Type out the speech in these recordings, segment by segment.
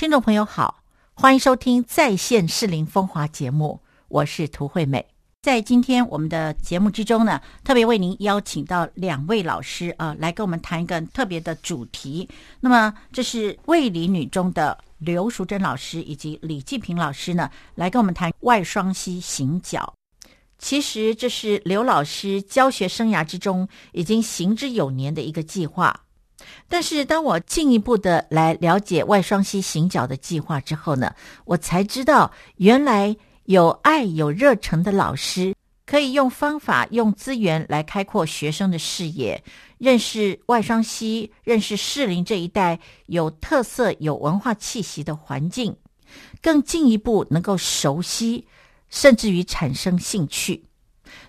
听众朋友好，欢迎收听在线适龄风华节目，我是涂惠美。在今天我们的节目之中呢，特别为您邀请到两位老师啊，来跟我们谈一个特别的主题。那么，这是卫理女中的刘淑珍老师以及李继平老师呢，来跟我们谈外双膝行脚。其实，这是刘老师教学生涯之中已经行之有年的一个计划。但是，当我进一步的来了解外双溪行脚的计划之后呢，我才知道原来。有爱有热忱的老师，可以用方法、用资源来开阔学生的视野，认识外双溪，认识士林这一带有特色、有文化气息的环境，更进一步能够熟悉，甚至于产生兴趣。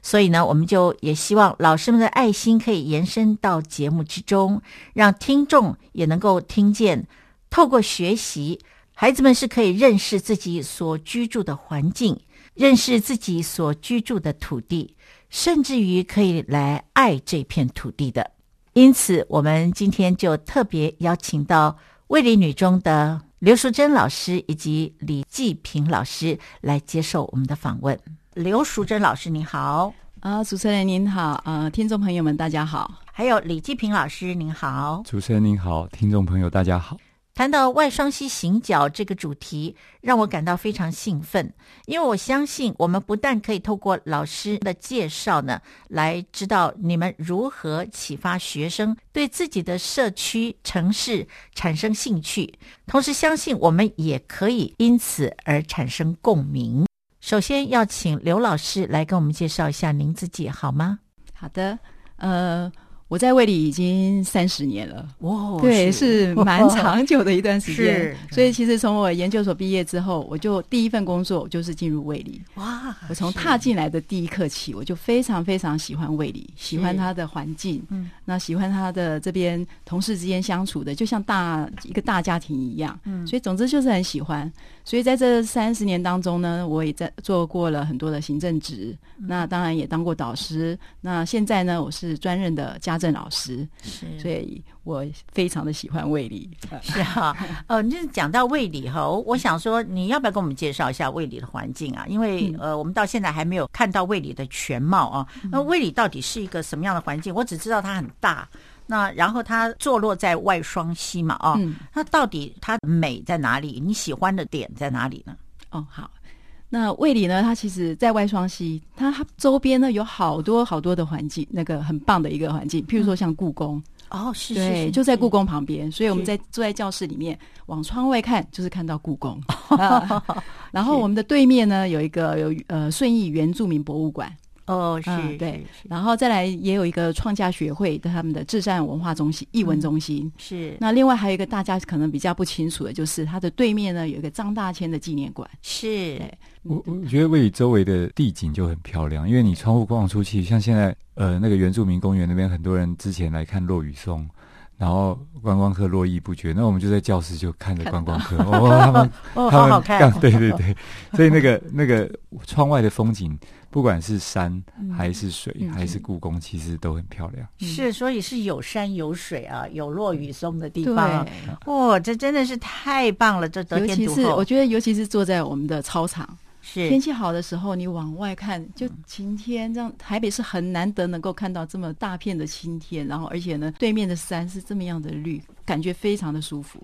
所以呢，我们就也希望老师们的爱心可以延伸到节目之中，让听众也能够听见，透过学习。孩子们是可以认识自己所居住的环境，认识自己所居住的土地，甚至于可以来爱这片土地的。因此，我们今天就特别邀请到卫理女中的刘淑珍老师以及李继平老师来接受我们的访问。刘淑珍老师，你好！啊，主持人您好！啊，听众朋友们，大家好！还有李继平老师，您好！主持人您好，听众朋友大家好！谈到外双膝行脚这个主题，让我感到非常兴奋，因为我相信我们不但可以透过老师的介绍呢，来知道你们如何启发学生对自己的社区、城市产生兴趣，同时相信我们也可以因此而产生共鸣。首先要请刘老师来跟我们介绍一下您自己，好吗？好的，呃。我在胃里已经三十年了，哇，对，是 蛮长久的一段时间。所以其实从我研究所毕业之后，我就第一份工作就是进入胃里。哇，我从踏进来的第一刻起，我就非常非常喜欢胃里，喜欢它的环境，嗯，那喜欢它的这边同事之间相处的，就像大一个大家庭一样。嗯，所以总之就是很喜欢。所以在这三十年当中呢，我也在做过了很多的行政职，那当然也当过导师。那现在呢，我是专任的家。政老师是，所以我非常的喜欢卫理。是哈，呃，就是讲到卫理哈，我想说，你要不要跟我们介绍一下卫理的环境啊？因为呃，我们到现在还没有看到卫理的全貌啊。那卫理到底是一个什么样的环境？我只知道它很大，那然后它坐落在外双溪嘛，啊，那到底它美在哪里？你喜欢的点在哪里呢？哦，好。那卫里呢？它其实，在外双溪，它周边呢有好多好多的环境，那个很棒的一个环境。譬如说，像故宫哦，是对，就在故宫旁边，所以我们在坐在教室里面，往窗外看，就是看到故宫。然后我们的对面呢，有一个有呃顺义原住民博物馆。哦，是对，然后再来也有一个创价学会的他们的智善文化中心、艺文中心是。那另外还有一个大家可能比较不清楚的，就是它的对面呢有一个张大千的纪念馆。是，我我觉得位于周围的地景就很漂亮，因为你窗户望出去，像现在呃那个原住民公园那边，很多人之前来看落雨松。然后观光客络绎不绝，那我们就在教室就看着观光客，哦，他们 哦，好好看，对对对，所以那个那个窗外的风景，不管是山还是水还是故宫，其实都很漂亮。是，所以是有山有水啊，有落雨松的地方。哇，这真的是太棒了！这得天独厚。我觉得，尤其是坐在我们的操场。天气好的时候，你往外看就晴天，这样台北是很难得能够看到这么大片的晴天，然后而且呢，对面的山是这么样的绿，感觉非常的舒服。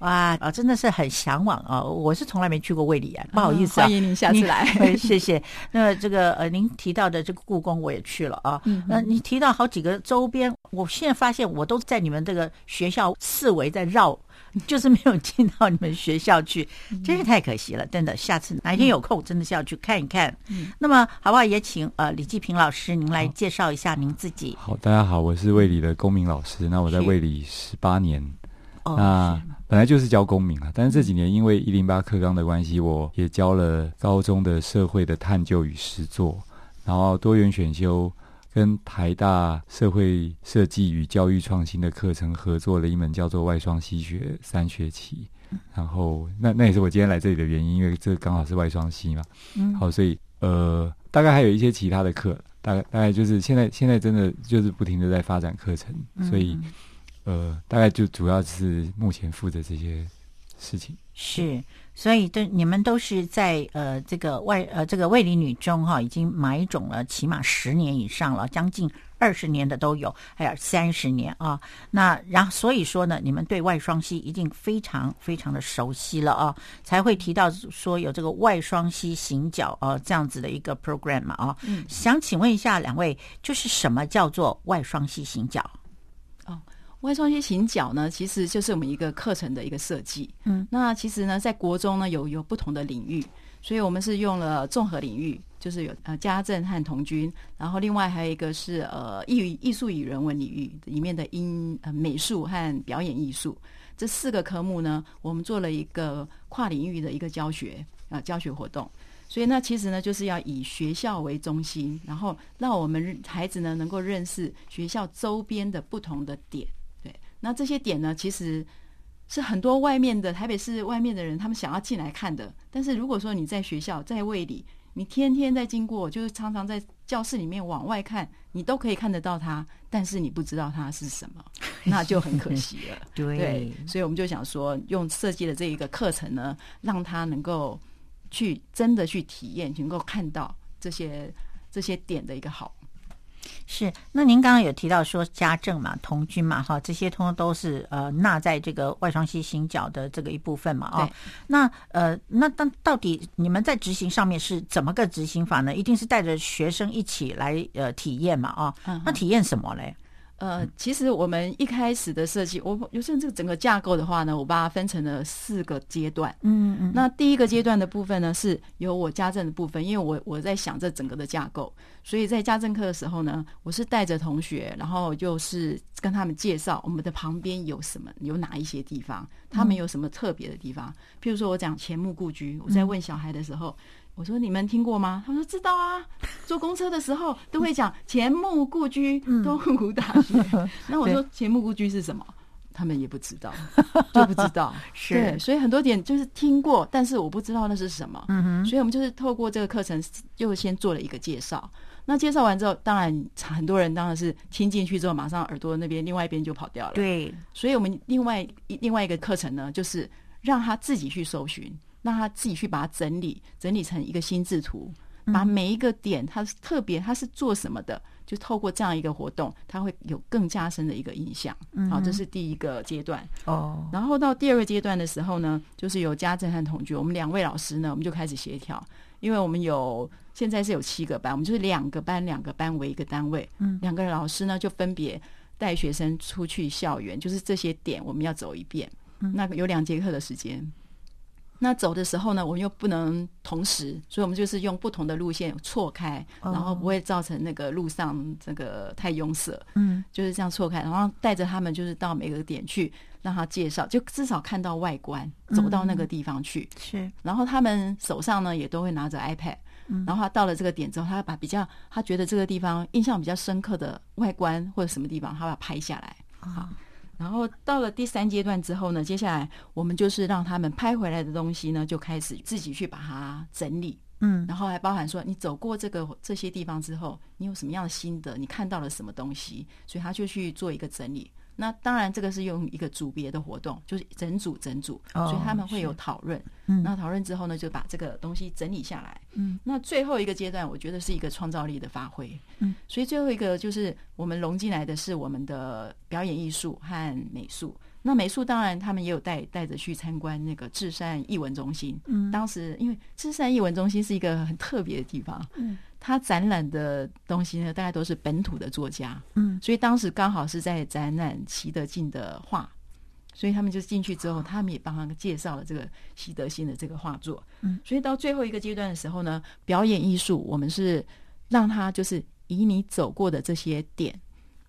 哇啊，真的是很向往啊！我是从来没去过卫理啊，不好意思啊，欢迎您下次来，谢谢。那这个呃，您提到的这个故宫我也去了啊，那你提到好几个周边，我现在发现我都在你们这个学校四围在绕。就是没有进到你们学校去，真是太可惜了。真的，下次哪一天有空，真的是要去看一看。嗯那么，好不好？也请呃李继平老师您来介绍一下您自己。好，大家好，我是卫理的公民老师。那我在卫理十八年，那本来就是教公民啊，但是这几年因为一零八课纲的关系，我也教了高中的社会的探究与实作，然后多元选修。跟台大社会设计与教育创新的课程合作了一门叫做外双溪学三学期，然后那那也是我今天来这里的原因，因为这刚好是外双溪嘛。嗯，好，所以呃，大概还有一些其他的课，大概大概就是现在现在真的就是不停的在发展课程，所以呃，大概就主要是目前负责这些事情。是。所以，都你们都是在呃这个外呃这个卫理女中哈，已经买种了起码十年以上了，将近二十年的都有，还有三十年啊。那然后所以说呢，你们对外双溪一定非常非常的熟悉了啊，才会提到说有这个外双溪行脚啊这样子的一个 program 嘛啊。嗯，想请问一下两位，就是什么叫做外双溪行脚？外双溪行脚呢，其实就是我们一个课程的一个设计。嗯，那其实呢，在国中呢有有不同的领域，所以我们是用了综合领域，就是有呃家政和童军，然后另外还有一个是呃艺艺术与人文领域里面的音呃美术和表演艺术这四个科目呢，我们做了一个跨领域的一个教学啊教学活动。所以那其实呢，就是要以学校为中心，然后让我们孩子呢能够认识学校周边的不同的点。那这些点呢，其实是很多外面的台北市外面的人，他们想要进来看的。但是如果说你在学校在卫里，你天天在经过，就是常常在教室里面往外看，你都可以看得到它，但是你不知道它是什么，那就很可惜了。对，所以我们就想说，用设计的这一个课程呢，让他能够去真的去体验，能够看到这些这些点的一个好。是，那您刚刚有提到说家政嘛、童军嘛，哈，这些通通都是呃纳在这个外双溪行脚的这个一部分嘛，啊，那呃，那当到底你们在执行上面是怎么个执行法呢？一定是带着学生一起来呃体验嘛，啊，那体验什么嘞？呃，其实我们一开始的设计，我尤其这个整个架构的话呢，我把它分成了四个阶段。嗯嗯。那第一个阶段的部分呢，是由我家政的部分，因为我我在想这整个的架构，所以在家政课的时候呢，我是带着同学，然后就是跟他们介绍我们的旁边有什么，有哪一些地方，他们有什么特别的地方。譬如说我讲前木故居，我在问小孩的时候。我说你们听过吗？他说知道啊，坐公车的时候都会讲前木故居东湖大学。那我说前木故居是什么？他们也不知道，就不知道。是，所以很多点就是听过，但是我不知道那是什么。嗯哼，所以我们就是透过这个课程，又先做了一个介绍。那介绍完之后，当然很多人当然是听进去之后，马上耳朵那边另外一边就跑掉了。对，所以我们另外另外一个课程呢，就是让他自己去搜寻。让他自己去把它整理，整理成一个心智图，把每一个点，他是特别，他是做什么的，就透过这样一个活动，他会有更加深的一个印象。好，这是第一个阶段。哦，然后到第二个阶段的时候呢，就是有家政和同居，我们两位老师呢，我们就开始协调，因为我们有现在是有七个班，我们就是两个班两个班为一个单位，嗯，两个老师呢就分别带学生出去校园，就是这些点我们要走一遍，那有两节课的时间。那走的时候呢，我们又不能同时，所以我们就是用不同的路线错开，然后不会造成那个路上这个太拥塞。嗯，就是这样错开，然后带着他们就是到每个点去，让他介绍，就至少看到外观，走到那个地方去。是，然后他们手上呢也都会拿着 iPad，然后他到了这个点之后，他把比较他觉得这个地方印象比较深刻的外观或者什么地方，他把它拍下来。好。然后到了第三阶段之后呢，接下来我们就是让他们拍回来的东西呢，就开始自己去把它整理，嗯，然后还包含说你走过这个这些地方之后，你有什么样的心得，你看到了什么东西，所以他就去做一个整理。那当然，这个是用一个组别的活动，就是整组整组，所以他们会有讨论。嗯，那讨论之后呢，就把这个东西整理下来。嗯，那最后一个阶段，我觉得是一个创造力的发挥。嗯，所以最后一个就是我们融进来的是我们的表演艺术和美术。那美术当然他们也有带带着去参观那个至善艺文中心。嗯，当时因为至善艺文中心是一个很特别的地方。嗯。他展览的东西呢，大概都是本土的作家，嗯，所以当时刚好是在展览习德进的画，所以他们就进去之后，他们也帮他介绍了这个习德新的这个画作，嗯，所以到最后一个阶段的时候呢，表演艺术我们是让他就是以你走过的这些点，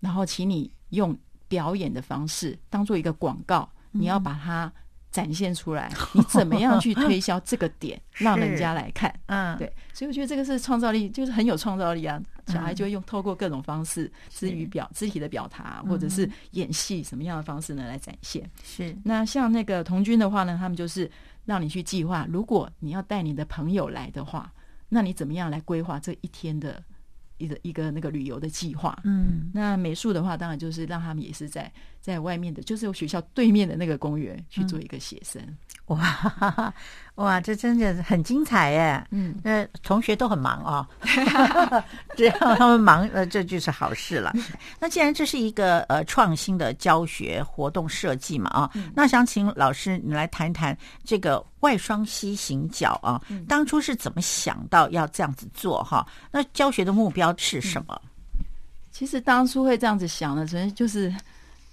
然后请你用表演的方式当做一个广告，你要把它。展现出来，你怎么样去推销这个点，让人家来看？嗯，对，所以我觉得这个是创造力，就是很有创造力啊。小孩就会用透过各种方式，肢语表、肢体的表达，或者是演戏，什么样的方式呢来展现？是。那像那个童军的话呢，他们就是让你去计划，如果你要带你的朋友来的话，那你怎么样来规划这一天的一个一个那个旅游的计划？嗯。那美术的话，当然就是让他们也是在在外面的，就是学校对面的那个公园去做一个写生。哇 哇，这真的很精彩耶！嗯，那同学都很忙哦，只要他们忙，呃，这就是好事了。那既然这是一个呃创新的教学活动设计嘛，啊，那想请老师你来谈谈这个外双膝行脚啊，当初是怎么想到要这样子做哈？那教学的目标是什么？其实当初会这样子想呢，首先就是。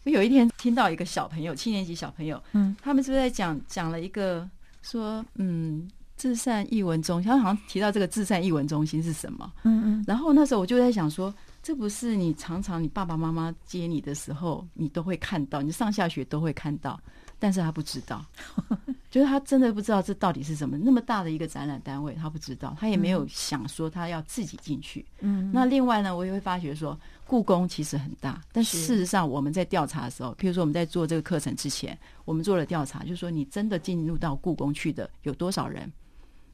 我有一天听到一个小朋友，七年级小朋友，嗯，他们是不是在讲讲了一个说，嗯，至善译文中心，他好像提到这个至善译文中心是什么，嗯嗯，然后那时候我就在想说，这不是你常常你爸爸妈妈接你的时候，你都会看到，你上下学都会看到。但是他不知道，就是他真的不知道这到底是什么。那么大的一个展览单位，他不知道，他也没有想说他要自己进去。嗯，那另外呢，我也会发觉说，故宫其实很大，但事实上我们在调查的时候，譬如说我们在做这个课程之前，我们做了调查，就是说你真的进入到故宫去的有多少人？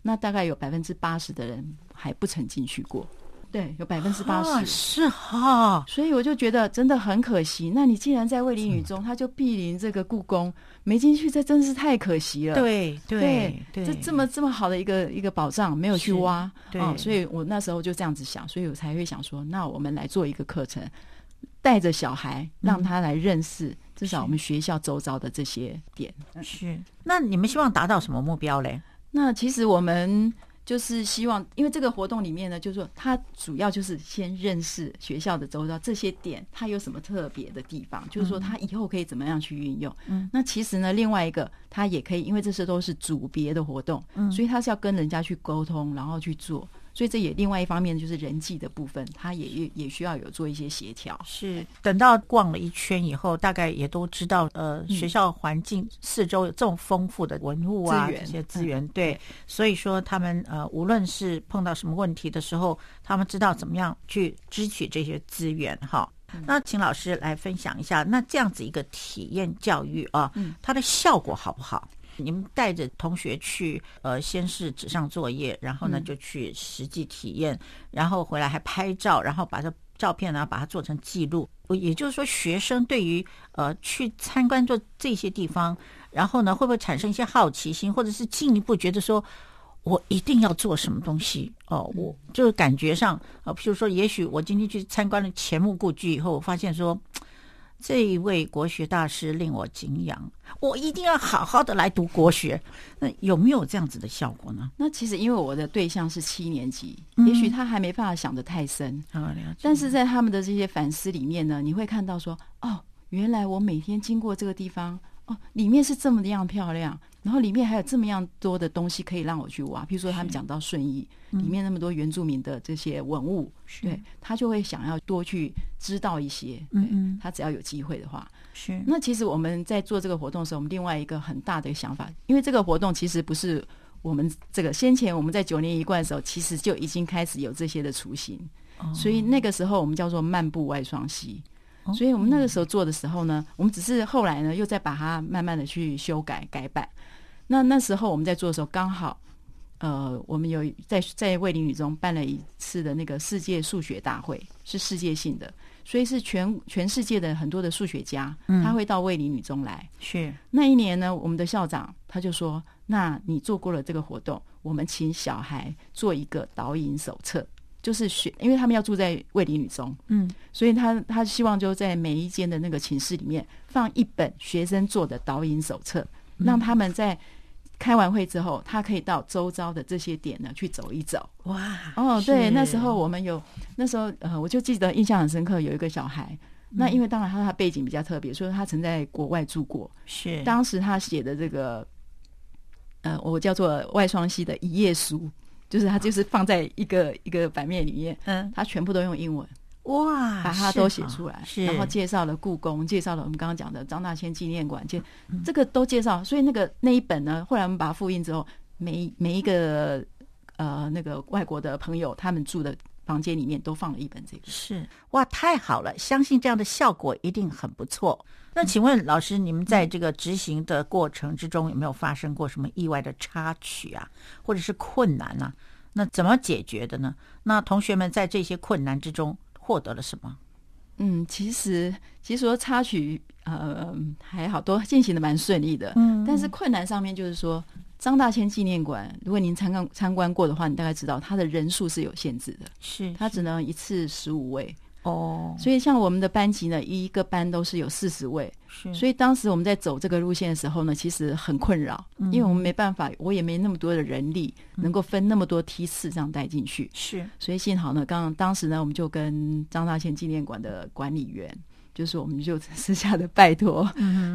那大概有百分之八十的人还不曾进去过。对，有百分之八十是哈，所以我就觉得真的很可惜。那你既然在卫理女中，他就毗邻这个故宫，没进去，这真是太可惜了。对对对，这这么这么好的一个一个宝藏，没有去挖，对，所以我那时候就这样子想，所以我才会想说，那我们来做一个课程，带着小孩让他来认识，至少我们学校周遭的这些点。是，那你们希望达到什么目标嘞？那其实我们。就是希望，因为这个活动里面呢，就是说，他主要就是先认识学校的周遭这些点，它有什么特别的地方，就是说，他以后可以怎么样去运用。嗯，那其实呢，另外一个，他也可以，因为这些都是组别的活动，嗯，所以他是要跟人家去沟通，然后去做。所以这也另外一方面就是人际的部分，他也也需要有做一些协调。是等到逛了一圈以后，大概也都知道，呃，学校环境四周有这么丰富的文物啊，这些资源。对，所以说他们呃，无论是碰到什么问题的时候，他们知道怎么样去支取这些资源。哈，那请老师来分享一下，那这样子一个体验教育啊，它的效果好不好？你们带着同学去，呃，先是纸上作业，然后呢就去实际体验，然后回来还拍照，然后把这照片呢把它做成记录。也就是说，学生对于呃去参观做这些地方，然后呢会不会产生一些好奇心，或者是进一步觉得说我一定要做什么东西？哦，我就是感觉上啊，譬如说，也许我今天去参观了钱穆故居以后，我发现说。这一位国学大师令我敬仰，我一定要好好的来读国学。那有没有这样子的效果呢？那其实因为我的对象是七年级，也许他还没办法想得太深啊。但是在他们的这些反思里面呢，你会看到说，哦，原来我每天经过这个地方，哦，里面是这么的样漂亮。然后里面还有这么样多的东西可以让我去挖，比如说他们讲到顺义里面那么多原住民的这些文物，对他就会想要多去知道一些。嗯嗯，他只要有机会的话，是。那其实我们在做这个活动的时候，我们另外一个很大的想法，因为这个活动其实不是我们这个先前我们在九年一贯的时候，其实就已经开始有这些的雏形，所以那个时候我们叫做漫步外双溪。所以我们那个时候做的时候呢，我们只是后来呢又再把它慢慢的去修改改版。那那时候我们在做的时候，刚好，呃，我们有在在卫林女中办了一次的那个世界数学大会，是世界性的，所以是全全世界的很多的数学家，他会到卫林女中来。是。那一年呢，我们的校长他就说：“那你做过了这个活动，我们请小孩做一个导引手册，就是学，因为他们要住在卫林女中，嗯，所以他他希望就在每一间的那个寝室里面放一本学生做的导引手册。”让他们在开完会之后，他可以到周遭的这些点呢去走一走。哇！哦，对，那时候我们有，那时候呃，我就记得印象很深刻，有一个小孩，那因为当然他他背景比较特别，所以他曾在国外住过。是，当时他写的这个，呃，我叫做外双溪的一页书，就是它就是放在一个一个版面里面，嗯，他全部都用英文。哇，把它都写出来，然后介绍了故宫，介绍了我们刚刚讲的张大千纪念馆，介这个都介绍。所以那个那一本呢，后来我们把它复印之后，每每一个呃那个外国的朋友，他们住的房间里面都放了一本这个。是哇，太好了，相信这样的效果一定很不错。那请问老师，你们在这个执行的过程之中，有没有发生过什么意外的插曲啊，或者是困难啊？那怎么解决的呢？那同学们在这些困难之中。获得了什么？嗯，其实其实说插曲呃还好，都进行的蛮顺利的。嗯，但是困难上面就是说，张大千纪念馆，如果您参观参观过的话，你大概知道它的人数是有限制的，是它只能一次十五位。哦，所以像我们的班级呢，一个班都是有四十位，是。所以当时我们在走这个路线的时候呢，其实很困扰，因为我们没办法，我也没那么多的人力，能够分那么多梯次这样带进去。是。所以幸好呢，刚当时呢，我们就跟张大千纪念馆的管理员，就是我们就私下的拜托，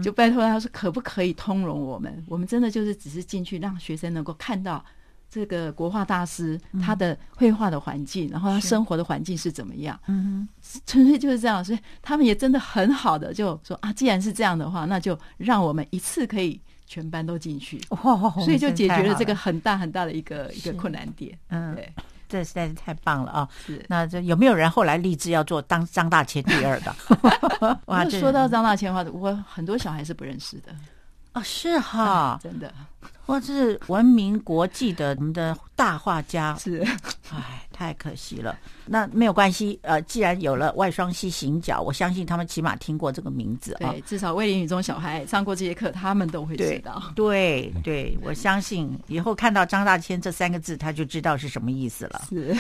就拜托他说，可不可以通融我们？我们真的就是只是进去，让学生能够看到。这个国画大师他的绘画的环境，然后他生活的环境是怎么样？嗯纯粹就是这样，所以他们也真的很好的就说啊，既然是这样的话，那就让我们一次可以全班都进去，所以就解决了这个很大很大的一个一个困难点。嗯，对，这实在是太棒了啊！是，那这有没有人后来立志要做当张大千第二的？哇，说到张大千的话，我很多小孩是不认识的。啊，是哈，真的。或是闻名国际的我们的大画家是，哎，太可惜了。那没有关系，呃，既然有了外双溪行脚，我相信他们起码听过这个名字啊。对，至少魏林女中小孩上过这些课，他们都会知道。对对，我相信以后看到张大千这三个字，他就知道是什么意思了。是。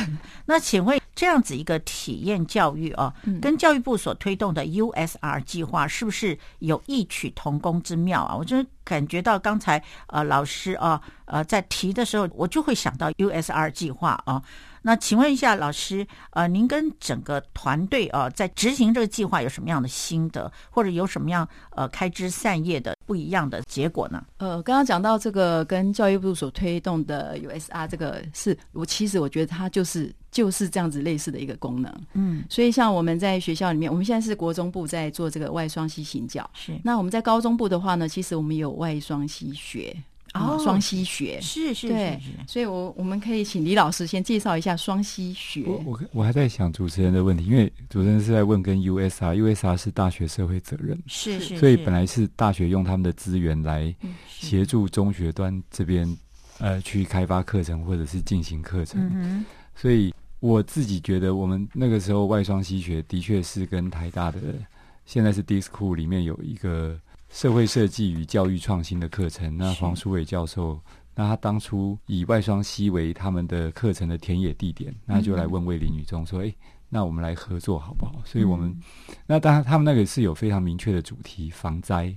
那请问这样子一个体验教育啊，跟教育部所推动的 USR 计划是不是有异曲同工之妙啊？我真感觉到刚才呃老师啊呃在提的时候，我就会想到 USR 计划啊。那请问一下老师，呃，您跟整个团队啊，在执行这个计划有什么样的心得，或者有什么样呃开枝散叶的不一样的结果呢？呃，刚刚讲到这个跟教育部所推动的 USR 这个，是我其实我觉得它就是就是这样子类似的一个功能。嗯，所以像我们在学校里面，我们现在是国中部在做这个外双溪行教，是。那我们在高中部的话呢，其实我们有外双溪学。哦，双溪学是是是，所以我我们可以请李老师先介绍一下双溪学。我我我还在想主持人的问题，因为主持人是在问跟 USR，USR 是大学社会责任，是是，所以本来是大学用他们的资源来协助中学端这边呃去开发课程或者是进行课程，所以我自己觉得我们那个时候外双溪学的确是跟台大的现在是 Disco 里面有一个。社会设计与教育创新的课程，那黄淑伟教授，那他当初以外双溪为他们的课程的田野地点，那就来问魏林女中说：“哎，那我们来合作好不好？”所以，我们那当然他们那个是有非常明确的主题，防灾、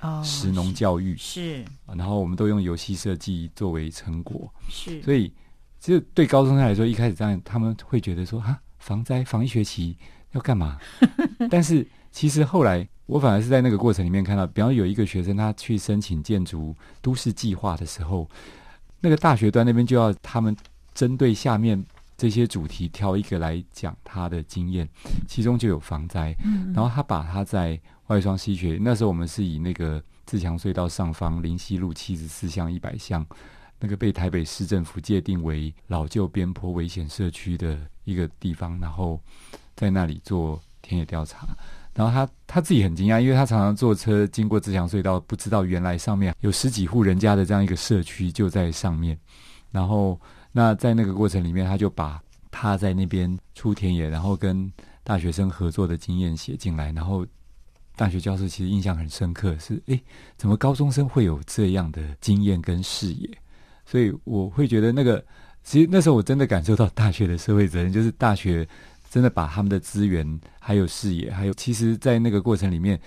哦，实农教育是，然后我们都用游戏设计作为成果，是。所以，其实对高中生来说，一开始这样他们会觉得说：“啊，防灾防一学期要干嘛？” 但是其实后来。我反而是在那个过程里面看到，比方有一个学生他去申请建筑都市计划的时候，那个大学端那边就要他们针对下面这些主题挑一个来讲他的经验，其中就有防灾。嗯，然后他把他在外双溪学那时候我们是以那个自强隧道上方林溪路七十四巷一百巷那个被台北市政府界定为老旧边坡危险社区的一个地方，然后在那里做田野调查。然后他他自己很惊讶，因为他常常坐车经过自强隧道，不知道原来上面有十几户人家的这样一个社区就在上面。然后那在那个过程里面，他就把他在那边出田野，然后跟大学生合作的经验写进来。然后大学教授其实印象很深刻，是诶，怎么高中生会有这样的经验跟视野？所以我会觉得那个，其实那时候我真的感受到大学的社会责任，就是大学。真的把他们的资源、还有视野，还有其实，在那个过程里面，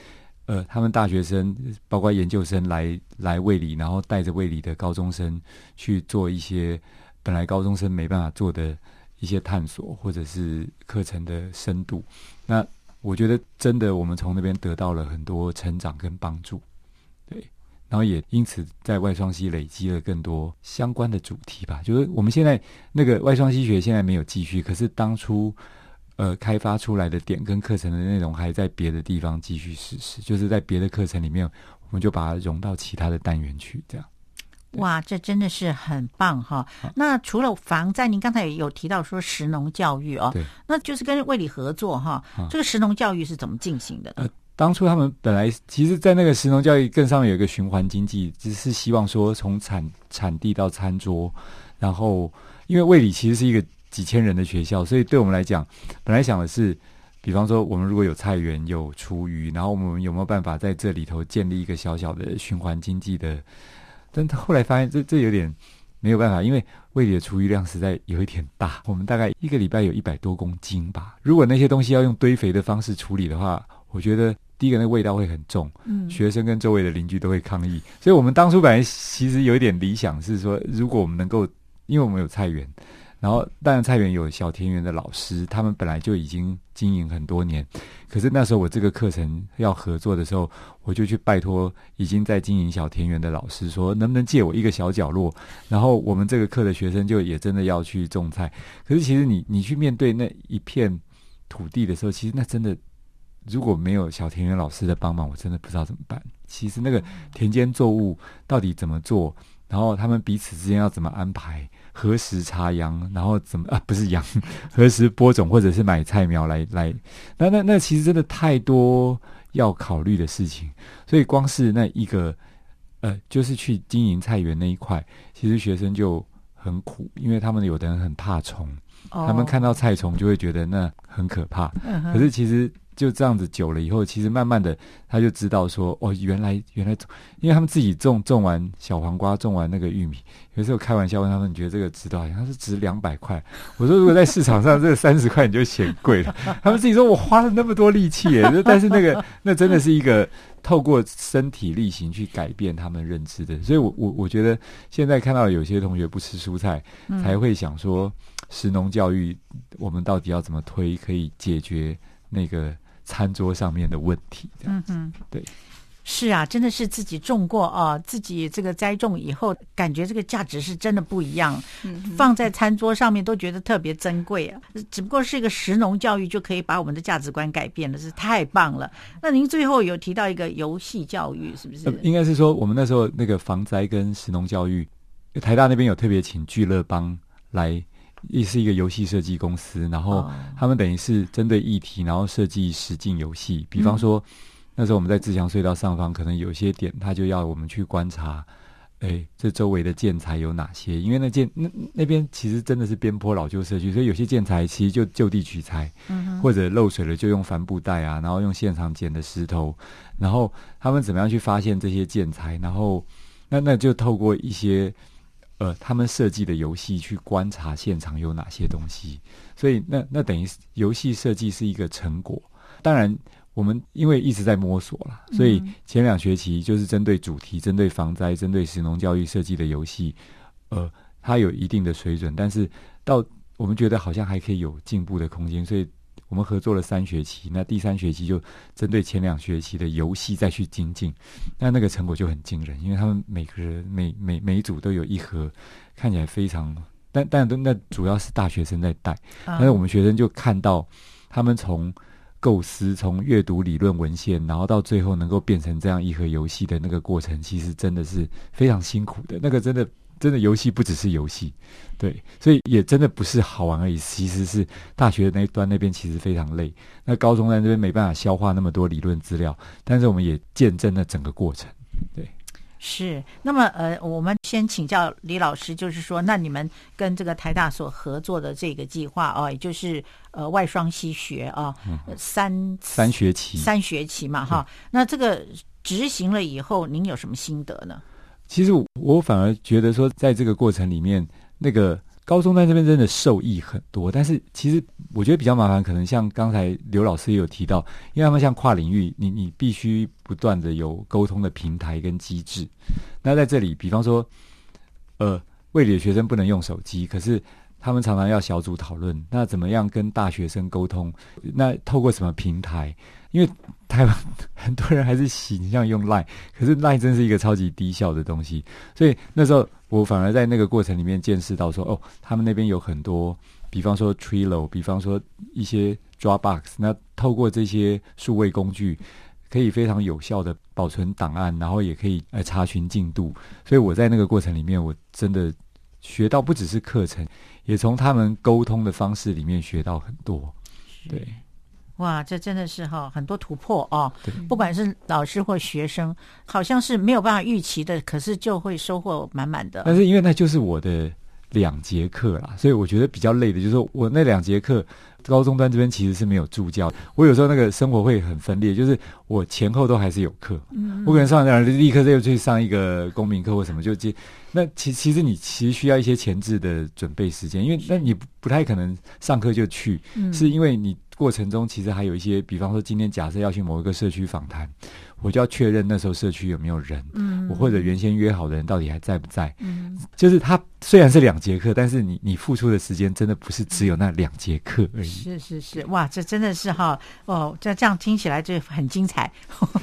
呃，他们大学生包括研究生来来卫理，然后带着卫理的高中生去做一些本来高中生没办法做的一些探索，或者是课程的深度。那我觉得，真的我们从那边得到了很多成长跟帮助，对，然后也因此在外双溪累积了更多相关的主题吧。就是我们现在那个外双溪学现在没有继续，可是当初。呃，开发出来的点跟课程的内容还在别的地方继续实施，就是在别的课程里面，我们就把它融到其他的单元去，这样。哇，这真的是很棒哈！那除了防灾，您刚才也有提到说食农教育哦，对，那就是跟卫理合作哈。这个食农教育是怎么进行的？呃，当初他们本来其实，在那个食农教育更上面有一个循环经济，只是希望说从产产地到餐桌，然后因为卫理其实是一个。几千人的学校，所以对我们来讲，本来想的是，比方说我们如果有菜园有厨余，然后我们有没有办法在这里头建立一个小小的循环经济的？但他后来发现这这有点没有办法，因为胃里的厨余量实在有一点大，我们大概一个礼拜有一百多公斤吧。如果那些东西要用堆肥的方式处理的话，我觉得第一个那味道会很重，嗯，学生跟周围的邻居都会抗议。所以我们当初本来其实有一点理想是说，如果我们能够，因为我们有菜园。然后，当然，菜园有小田园的老师，他们本来就已经经营很多年。可是那时候我这个课程要合作的时候，我就去拜托已经在经营小田园的老师，说能不能借我一个小角落。然后我们这个课的学生就也真的要去种菜。可是其实你你去面对那一片土地的时候，其实那真的如果没有小田园老师的帮忙，我真的不知道怎么办。其实那个田间作物到底怎么做，然后他们彼此之间要怎么安排？何时插秧，然后怎么啊？不是秧，何时播种，或者是买菜苗来来？那那那其实真的太多要考虑的事情。所以光是那一个呃，就是去经营菜园那一块，其实学生就很苦，因为他们有的人很怕虫，他们看到菜虫就会觉得那很可怕。可是其实。就这样子久了以后，其实慢慢的他就知道说，哦，原来原来，因为他们自己种种完小黄瓜，种完那个玉米，有时候开玩笑问他们，你觉得这个值多少钱？他说值两百块。我说如果在市场上这三十块你就嫌贵了。他们自己说我花了那么多力气耶，但是那个那真的是一个透过身体力行去改变他们认知的。所以我我我觉得现在看到有些同学不吃蔬菜，才会想说，食农教育我们到底要怎么推，可以解决那个。餐桌上面的问题，嗯嗯，对，是啊，真的是自己种过啊，自己这个栽种以后，感觉这个价值是真的不一样，放在餐桌上面都觉得特别珍贵啊。只不过是一个食农教育就可以把我们的价值观改变了，是太棒了。那您最后有提到一个游戏教育，是不是？应该是说我们那时候那个防灾跟食农教育，台大那边有特别请聚乐帮来。也是一个游戏设计公司，然后他们等于是针对议题，然后设计实境游戏。比方说，那时候我们在自强隧道上方，可能有些点，他就要我们去观察，哎，这周围的建材有哪些？因为那建那那边其实真的是边坡老旧社区，所以有些建材其实就就地取材，或者漏水了就用帆布袋啊，然后用现场捡的石头，然后他们怎么样去发现这些建材？然后那那就透过一些。呃，他们设计的游戏去观察现场有哪些东西，所以那那等于游戏设计是一个成果。当然，我们因为一直在摸索啦，所以前两学期就是针对主题、针对防灾、针对实农教育设计的游戏，呃，它有一定的水准，但是到我们觉得好像还可以有进步的空间，所以。我们合作了三学期，那第三学期就针对前两学期的游戏再去精进，那那个成果就很惊人，因为他们每个人每每每一组都有一盒，看起来非常，但但都那主要是大学生在带，但是我们学生就看到他们从构思、从阅读理论文献，然后到最后能够变成这样一盒游戏的那个过程，其实真的是非常辛苦的，那个真的。真的游戏不只是游戏，对，所以也真的不是好玩而已。其实是大学那一端那边其实非常累，那高中在那边没办法消化那么多理论资料，但是我们也见证了整个过程。对，是。那么呃，我们先请教李老师，就是说，那你们跟这个台大所合作的这个计划哦，也就是呃外双西学啊，三三学期，三学期嘛哈。那这个执行了以后，您有什么心得呢？其实我反而觉得说，在这个过程里面，那个高中在这边真的受益很多。但是其实我觉得比较麻烦，可能像刚才刘老师也有提到，因为他们像跨领域，你你必须不断的有沟通的平台跟机制。那在这里，比方说，呃，卫理的学生不能用手机，可是他们常常要小组讨论，那怎么样跟大学生沟通？那透过什么平台？因为台湾 很多人还是习惯用 Line，可是 Line 真是一个超级低效的东西，所以那时候我反而在那个过程里面见识到说，哦，他们那边有很多，比方说 Trello，比方说一些 Dropbox，那透过这些数位工具，可以非常有效的保存档案，然后也可以来查询进度，所以我在那个过程里面，我真的学到不只是课程，也从他们沟通的方式里面学到很多，对。哇，这真的是哈很多突破哦！不管是老师或学生，好像是没有办法预期的，可是就会收获满满的。但是因为那就是我的两节课啦，所以我觉得比较累的，就是说我那两节课，高中端这边其实是没有助教，我有时候那个生活会很分裂，就是我前后都还是有课，嗯，我可能上完就立刻又去上一个公民课或什么，就接。那其其实你其实需要一些前置的准备时间，因为那你不太可能上课就去，是因为你过程中其实还有一些，比方说今天假设要去某一个社区访谈。我就要确认那时候社区有没有人，嗯，我或者原先约好的人到底还在不在？嗯，就是他虽然是两节课，但是你你付出的时间真的不是只有那两节课而已。是是是，哇，这真的是哈哦，这这样听起来就很精彩。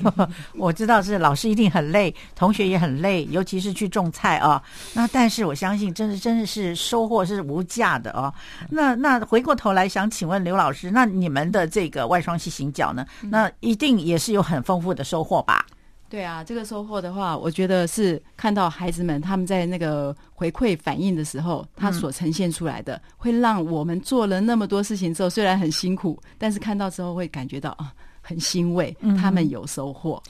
我知道是老师一定很累，同学也很累，尤其是去种菜啊。那但是我相信，真的真的是收获是无价的哦。那那回过头来想请问刘老师，那你们的这个外双系行脚呢？那一定也是有很丰富的收获。获吧，对啊，这个收获的话，我觉得是看到孩子们他们在那个回馈反应的时候，他所呈现出来的，会让我们做了那么多事情之后，虽然很辛苦，但是看到之后会感觉到啊，很欣慰，他们有收获，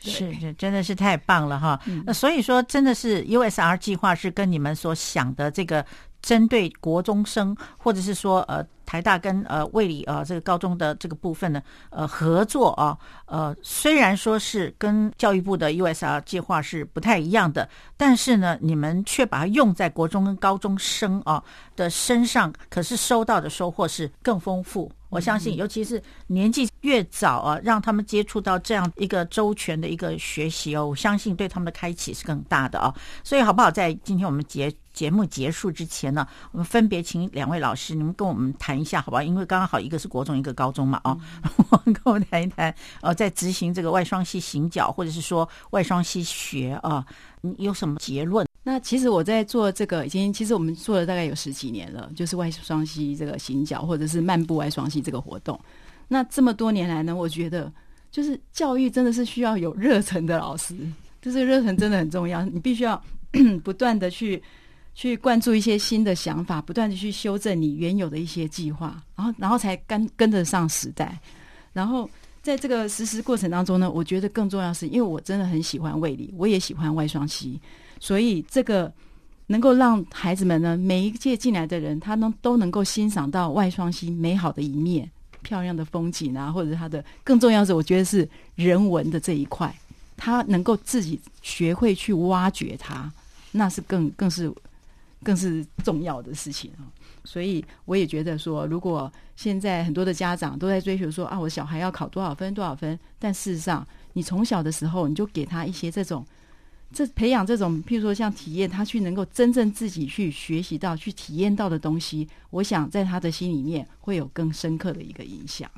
是，真的是太棒了哈。那所以说，真的是 USR 计划是跟你们所想的这个针对国中生，或者是说呃。台大跟呃卫理呃这个高中的这个部分呢，呃合作啊，呃虽然说是跟教育部的 USR 计划是不太一样的，但是呢，你们却把它用在国中跟高中生啊的身上，可是收到的收获是更丰富。我相信，尤其是年纪越早啊，让他们接触到这样一个周全的一个学习哦，我相信对他们的开启是更大的啊。所以好不好？在今天我们节节目结束之前呢，我们分别请两位老师，你们跟我们谈。一下好不好，因为刚刚好一个是国中，一个高中嘛，哦，跟我们谈一谈，呃，在执行这个外双系行脚，或者是说外双系学啊，你有什么结论？那其实我在做这个已经，其实我们做了大概有十几年了，就是外双系这个行脚，或者是漫步外双系这个活动。那这么多年来呢，我觉得就是教育真的是需要有热忱的老师，就是热忱真的很重要，你必须要 不断的去。去关注一些新的想法，不断的去修正你原有的一些计划，然后，然后才跟跟得上时代。然后在这个实施过程当中呢，我觉得更重要是，因为我真的很喜欢卫理，我也喜欢外双溪，所以这个能够让孩子们呢，每一届进来的人，他能都能够欣赏到外双溪美好的一面，漂亮的风景啊，或者他的更重要是，我觉得是人文的这一块，他能够自己学会去挖掘它，那是更更是。更是重要的事情啊，所以我也觉得说，如果现在很多的家长都在追求说啊，我小孩要考多少分多少分，但事实上，你从小的时候你就给他一些这种，这培养这种，譬如说像体验，他去能够真正自己去学习到、去体验到的东西，我想在他的心里面会有更深刻的一个影响。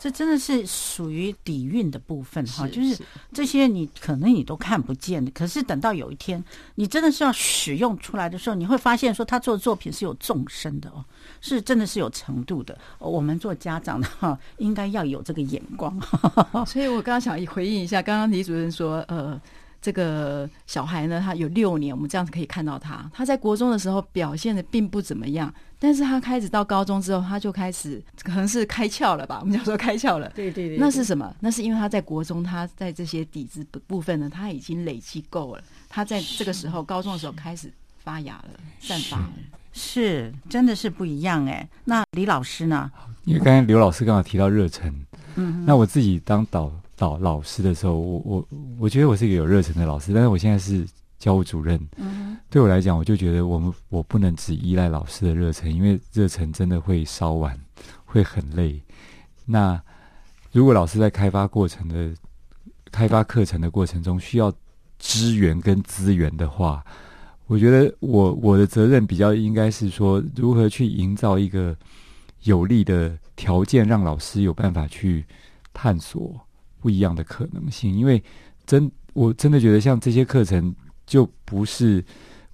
这真的是属于底蕴的部分哈，就是这些你可能你都看不见的，可是等到有一天你真的是要使用出来的时候，你会发现说他做的作品是有纵深的哦，是真的是有程度的。我们做家长的哈，应该要有这个眼光。所以我刚刚想回应一下，刚刚李主任说，呃。这个小孩呢，他有六年，我们这样子可以看到他。他在国中的时候表现的并不怎么样，但是他开始到高中之后，他就开始可能是开窍了吧？我们讲说开窍了。对对对。那是什么？那是因为他在国中，他在这些底子部分呢，他已经累积够了。他在这个时候高中的时候开始发芽了，散发了。是，真的是不一样哎。那李老师呢？因为刚才刘老师刚好提到热忱，嗯，那我自己当导。导老师的时候，我我我觉得我是一个有热忱的老师，但是我现在是教务主任，对我来讲，我就觉得我们我不能只依赖老师的热忱，因为热忱真的会烧完，会很累。那如果老师在开发过程的开发课程的过程中需要支援跟资源的话，我觉得我我的责任比较应该是说，如何去营造一个有利的条件，让老师有办法去探索。不一样的可能性，因为真我真的觉得，像这些课程就不是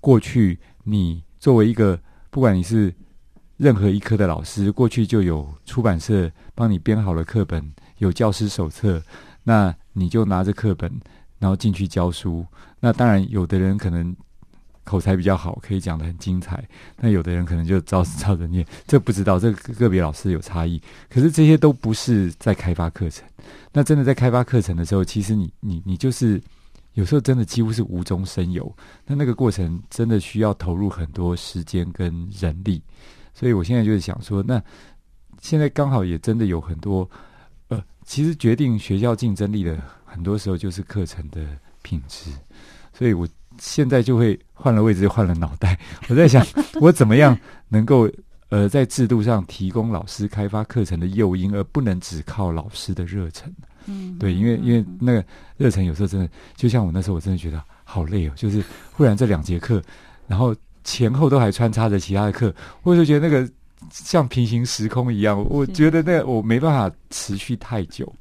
过去你作为一个不管你是任何一科的老师，过去就有出版社帮你编好了课本，有教师手册，那你就拿着课本然后进去教书。那当然，有的人可能。口才比较好，可以讲的很精彩。那有的人可能就照照着念，这不知道，这个个别老师有差异。可是这些都不是在开发课程。那真的在开发课程的时候，其实你你你就是有时候真的几乎是无中生有。那那个过程真的需要投入很多时间跟人力，所以我现在就是想说，那现在刚好也真的有很多，呃，其实决定学校竞争力的很多时候就是课程的品质，所以我现在就会换了位置，换了脑袋，我在想 我怎么样能够。呃，在制度上提供老师开发课程的诱因，而不能只靠老师的热忱。嗯，对，因为因为那个热忱有时候真的，就像我那时候，我真的觉得好累哦。就是忽然这两节课，然后前后都还穿插着其他的课，我就觉得那个像平行时空一样。我觉得那我没办法持续太久。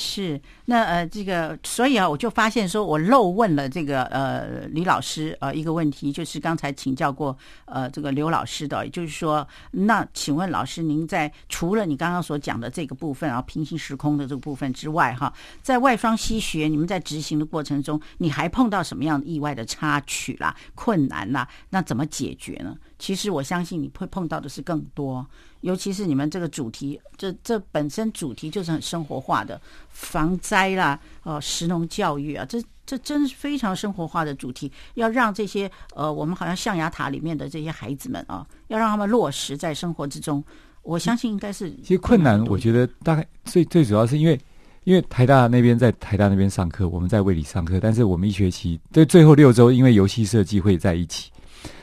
是，那呃，这个，所以啊，我就发现说，我漏问了这个呃李老师呃一个问题，就是刚才请教过呃这个刘老师的，也就是说，那请问老师，您在除了你刚刚所讲的这个部分啊，平行时空的这个部分之外，哈，在外双西学，你们在执行的过程中，你还碰到什么样的意外的插曲啦、困难啦？那怎么解决呢？其实我相信你会碰到的是更多。尤其是你们这个主题，这这本身主题就是很生活化的防灾啦，呃，食农教育啊，这这真是非常生活化的主题，要让这些呃，我们好像象牙塔里面的这些孩子们啊，要让他们落实在生活之中。我相信应该是其实困难，我觉得大概最最主要是因为因为台大那边在台大那边上课，我们在卫理上课，但是我们一学期在最后六周，因为游戏设计会在一起，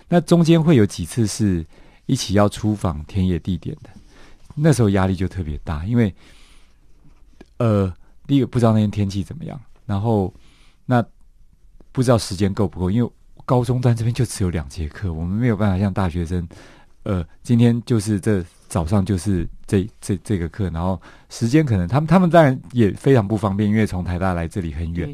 那中间会有几次是。一起要出访田野地点的，那时候压力就特别大，因为，呃，第一个不知道那天天气怎么样，然后那不知道时间够不够，因为高中端这边就只有两节课，我们没有办法像大学生，呃，今天就是这早上就是这这这个课，然后时间可能他们他们当然也非常不方便，因为从台大来这里很远，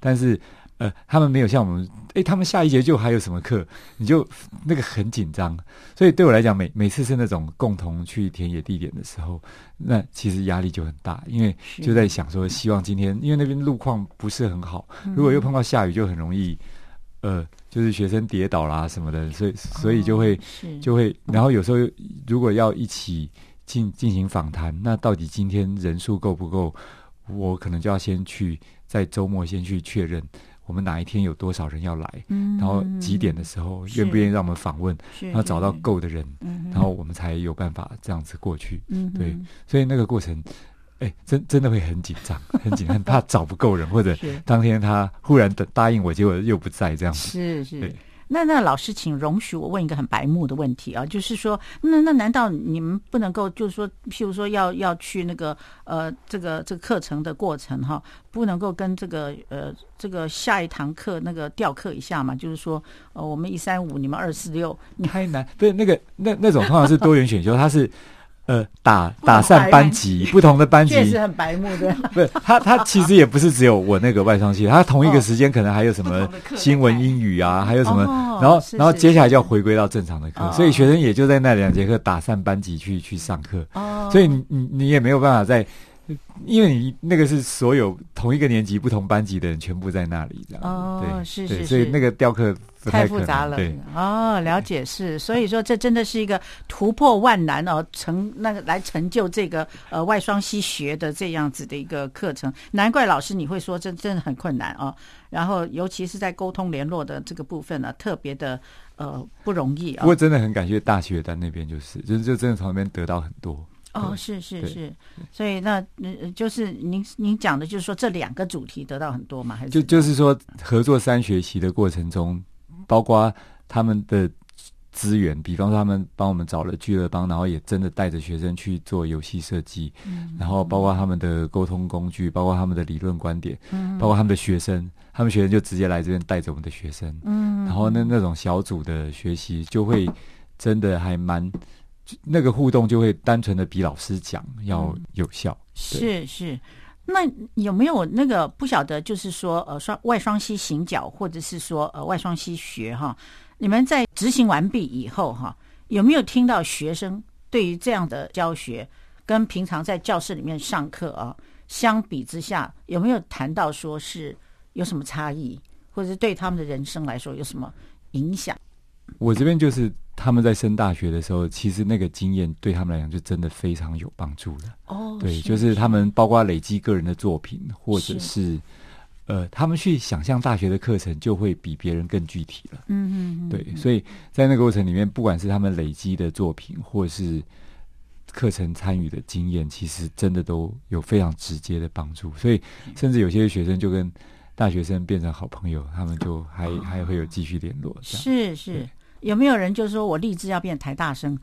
但是。呃，他们没有像我们，哎，他们下一节就还有什么课，你就那个很紧张，所以对我来讲，每每次是那种共同去田野地点的时候，那其实压力就很大，因为就在想说，希望今天，因为那边路况不是很好，如果又碰到下雨，就很容易，呃，就是学生跌倒啦什么的，所以所以就会就会，然后有时候如果要一起进进行访谈，那到底今天人数够不够，我可能就要先去在周末先去确认。我们哪一天有多少人要来？然后几点的时候愿不愿意让我们访问？然后找到够的人，然后我们才有办法这样子过去。对，所以那个过程，哎，真真的会很紧张，很紧很，怕找不够人，或者当天他忽然的答应我，结果又不在这样子。是是。那那老师，请容许我问一个很白目的问题啊，就是说，那那难道你们不能够，就是说，譬如说要要去那个呃，这个这个课程的过程哈，不能够跟这个呃这个下一堂课那个调课一下嘛？就是说，呃，我们一三五，你们二四六，太难，对那个那那种通常是多元选修，它是。呃，打打散班级，不同的班级确实很白目的。不是他，他其实也不是只有我那个外双系，他同一个时间可能还有什么新闻英语啊，还有什么，然后然后接下来就要回归到正常的课，所以学生也就在那两节课打散班级去去上课。所以你你你也没有办法在。因为你那个是所有同一个年级不同班级的人全部在那里，这样。哦，是是，所以那个雕刻太复杂了，对。哦，了解是，所以说这真的是一个突破万难哦，成那个来成就这个呃外双溪学的这样子的一个课程，难怪老师你会说这真的很困难哦，然后尤其是在沟通联络的这个部分呢，特别的呃不容易啊。不过真的很感谢大学在那边，就是就是就真的从那边得到很多。哦，是是是，所以那呃，就是您您讲的，就是说这两个主题得到很多嘛，还是就就是说合作三学习的过程中，包括他们的资源，比方说他们帮我们找了俱乐帮，然后也真的带着学生去做游戏设计，然后包括他们的沟通工具，包括他们的理论观点，包括他们的学生，他们学生就直接来这边带着我们的学生，嗯，然后那那种小组的学习就会真的还蛮。那个互动就会单纯的比老师讲要有效。是是，那有没有那个不晓得？就是说，呃，双外双膝行脚，或者是说，呃，外双膝学哈？你们在执行完毕以后哈，有没有听到学生对于这样的教学，跟平常在教室里面上课啊，相比之下，有没有谈到说是有什么差异，或者是对他们的人生来说有什么影响？我这边就是他们在升大学的时候，其实那个经验对他们来讲就真的非常有帮助了。哦，对，就是他们包括累积个人的作品，或者是呃，他们去想象大学的课程就会比别人更具体了。嗯嗯，对，所以在那个过程里面，不管是他们累积的作品，或是课程参与的经验，其实真的都有非常直接的帮助。所以，甚至有些学生就跟大学生变成好朋友，他们就还还会有继续联络。是是，有没有人就说我立志要变台大生？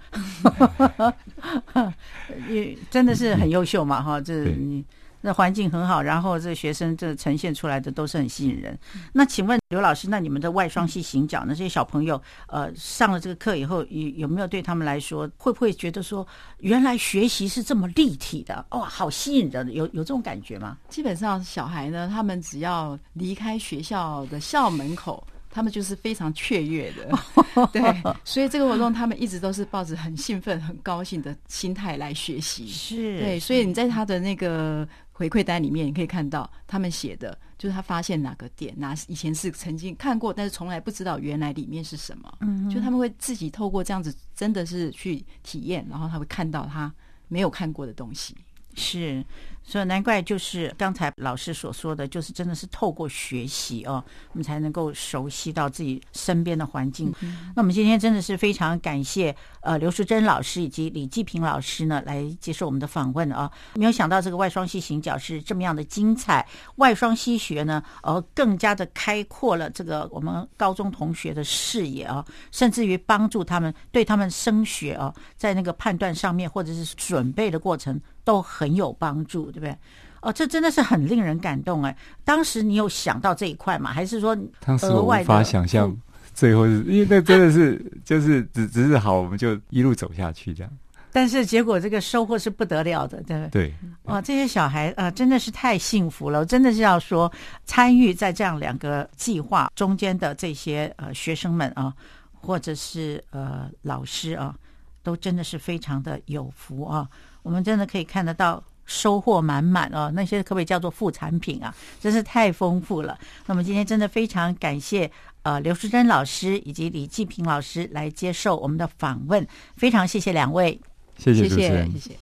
也真的是很优秀嘛，哈，这你。那环境很好，然后这学生这呈现出来的都是很吸引人。那请问刘老师，那你们的外双系行脚，那这些小朋友呃上了这个课以后，有有没有对他们来说，会不会觉得说，原来学习是这么立体的？哇，好吸引人，有有这种感觉吗？基本上小孩呢，他们只要离开学校的校门口。他们就是非常雀跃的，对，所以这个活动他们一直都是抱着很兴奋、很高兴的心态来学习。是对，所以你在他的那个回馈单里面，你可以看到他们写的，就是他发现哪个点，哪以前是曾经看过，但是从来不知道原来里面是什么。嗯，就他们会自己透过这样子，真的是去体验，然后他会看到他没有看过的东西。是。所以难怪就是刚才老师所说的，就是真的是透过学习哦，我们才能够熟悉到自己身边的环境。那我们今天真的是非常感谢呃刘淑珍老师以及李继平老师呢来接受我们的访问啊！没有想到这个外双系行脚是这么样的精彩，外双溪学呢呃更加的开阔了这个我们高中同学的视野啊，甚至于帮助他们对他们升学啊，在那个判断上面或者是准备的过程都很有帮助。对不对？哦，这真的是很令人感动哎！当时你有想到这一块吗？还是说当时我无法想象，最后是因为那真的是 就是只只是好，我们就一路走下去这样。但是结果这个收获是不得了的，对不对？对，哦，这些小孩啊，真的是太幸福了！真的是要说，参与在这样两个计划中间的这些呃学生们啊，或者是呃老师啊，都真的是非常的有福啊！我们真的可以看得到。收获满满哦，那些可不可以叫做副产品啊？真是太丰富了。那么今天真的非常感谢呃刘淑珍老师以及李继平老师来接受我们的访问，非常谢谢两位，谢谢谢谢谢谢。